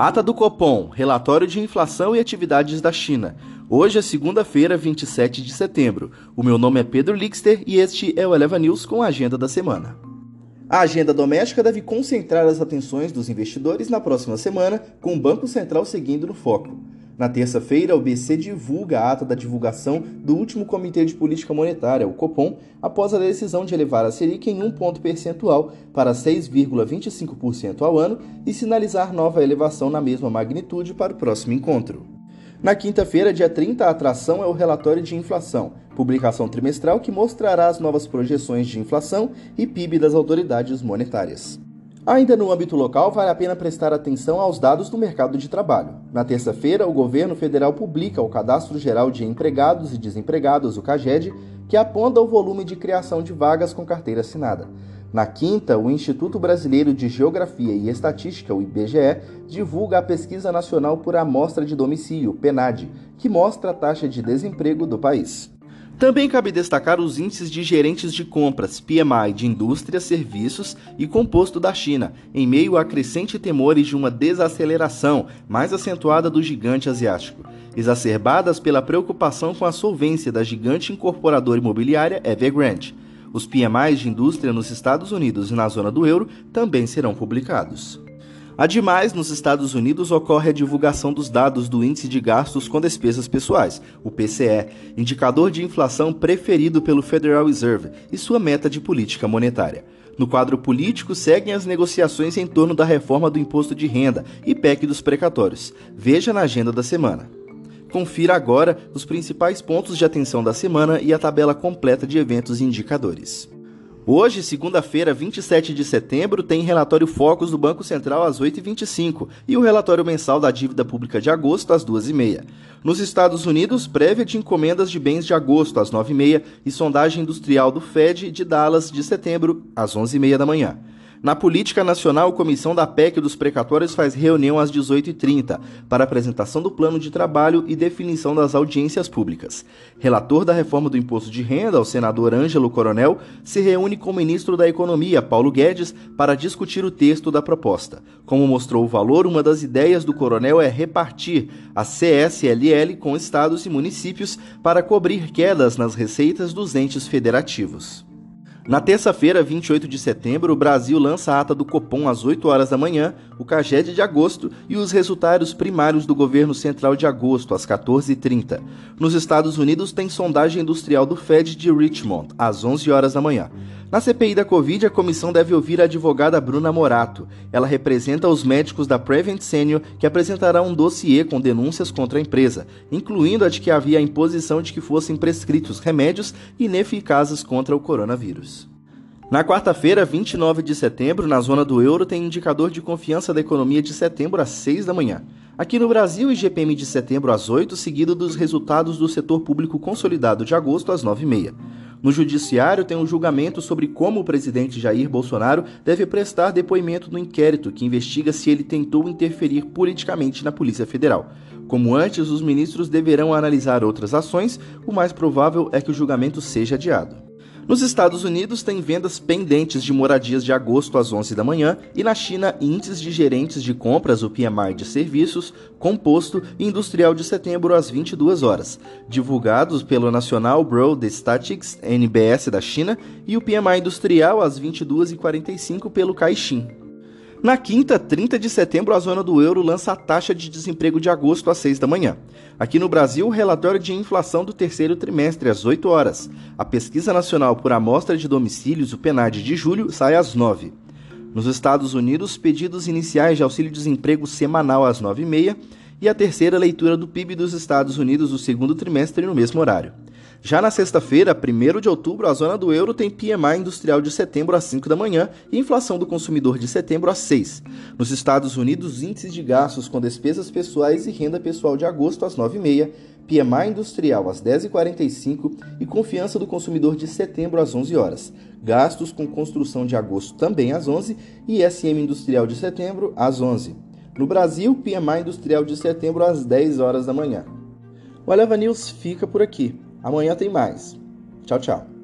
Ata do Copom, relatório de inflação e atividades da China. Hoje é segunda-feira, 27 de setembro. O meu nome é Pedro Lixter e este é o Eleva News com a agenda da semana. A agenda doméstica deve concentrar as atenções dos investidores na próxima semana, com o Banco Central seguindo no foco. Na terça-feira, o BC divulga a ata da divulgação do último Comitê de Política Monetária, o Copom, após a decisão de elevar a Selic em um ponto percentual para 6,25% ao ano e sinalizar nova elevação na mesma magnitude para o próximo encontro. Na quinta-feira, dia 30, a atração é o relatório de inflação, publicação trimestral que mostrará as novas projeções de inflação e PIB das autoridades monetárias. Ainda no âmbito local, vale a pena prestar atenção aos dados do mercado de trabalho. Na terça-feira, o governo federal publica o Cadastro Geral de Empregados e Desempregados, o CAGED, que aponta o volume de criação de vagas com carteira assinada. Na quinta, o Instituto Brasileiro de Geografia e Estatística, o IBGE, divulga a Pesquisa Nacional por Amostra de Domicílio, PENAD, que mostra a taxa de desemprego do país. Também cabe destacar os índices de gerentes de compras, PMI, de indústria, serviços e composto da China, em meio a crescente temores de uma desaceleração mais acentuada do gigante asiático, exacerbadas pela preocupação com a solvência da gigante incorporadora imobiliária Evergrande. Os PMIs de indústria nos Estados Unidos e na zona do euro também serão publicados. Ademais, nos Estados Unidos ocorre a divulgação dos dados do Índice de Gastos com Despesas Pessoais, o PCE, indicador de inflação preferido pelo Federal Reserve e sua meta de política monetária. No quadro político, seguem as negociações em torno da reforma do imposto de renda e PEC dos precatórios. Veja na agenda da semana. Confira agora os principais pontos de atenção da semana e a tabela completa de eventos e indicadores. Hoje, segunda-feira, 27 de setembro, tem relatório Focus do Banco Central às 8h25 e o relatório mensal da dívida pública de agosto às 2h30. Nos Estados Unidos, prévia de encomendas de bens de agosto às 9h30 e sondagem industrial do Fed de Dallas de setembro às 11h30 da manhã. Na política nacional, a comissão da PEC dos precatórios faz reunião às 18h30 para apresentação do plano de trabalho e definição das audiências públicas. Relator da reforma do imposto de renda, o senador Ângelo Coronel, se reúne com o ministro da Economia, Paulo Guedes, para discutir o texto da proposta. Como mostrou o valor, uma das ideias do coronel é repartir a CSLL com estados e municípios para cobrir quedas nas receitas dos entes federativos. Na terça-feira, 28 de setembro, o Brasil lança a ata do Copom às 8 horas da manhã, o CAGED de agosto e os resultados primários do governo central de agosto, às 14h30. Nos Estados Unidos, tem sondagem industrial do Fed de Richmond, às 11 horas da manhã. Na CPI da Covid, a comissão deve ouvir a advogada Bruna Morato. Ela representa os médicos da Prevent Senior que apresentarão um dossiê com denúncias contra a empresa, incluindo a de que havia a imposição de que fossem prescritos remédios ineficazes contra o coronavírus. Na quarta-feira, 29 de setembro, na zona do euro, tem indicador de confiança da economia de setembro às 6 da manhã. Aqui no Brasil, IGPM de setembro às 8, seguido dos resultados do setor público consolidado de agosto às 9h30. No judiciário tem um julgamento sobre como o presidente Jair Bolsonaro deve prestar depoimento no inquérito que investiga se ele tentou interferir politicamente na Polícia Federal. Como antes, os ministros deverão analisar outras ações, o mais provável é que o julgamento seja adiado. Nos Estados Unidos, tem vendas pendentes de moradias de agosto às 11 da manhã e na China, índices de gerentes de compras, o PMI de serviços, composto e industrial de setembro às 22 horas, divulgados pelo National Bureau de Statistics, NBS da China, e o PMI industrial às 22h45 pelo Caixin. Na quinta, 30 de setembro, a zona do euro lança a taxa de desemprego de agosto às 6 da manhã. Aqui no Brasil, o relatório de inflação do terceiro trimestre às 8 horas. A pesquisa nacional por amostra de domicílios, o PNAD de julho, sai às 9. Nos Estados Unidos, pedidos iniciais de auxílio-desemprego semanal às 9h30 e a terceira leitura do PIB dos Estados Unidos do segundo trimestre no mesmo horário. Já na sexta-feira, 1 de outubro, a zona do euro tem PMI industrial de setembro às 5 da manhã e inflação do consumidor de setembro às 6. Nos Estados Unidos, índices de gastos com despesas pessoais e renda pessoal de agosto às 9h30, PMI industrial às 10h45 e confiança do consumidor de setembro às 11 horas. Gastos com construção de agosto também às 11 e SM industrial de setembro às 11. No Brasil, PMI industrial de setembro às 10 horas da manhã. O Eleva News fica por aqui. Amanhã tem mais. Tchau, tchau.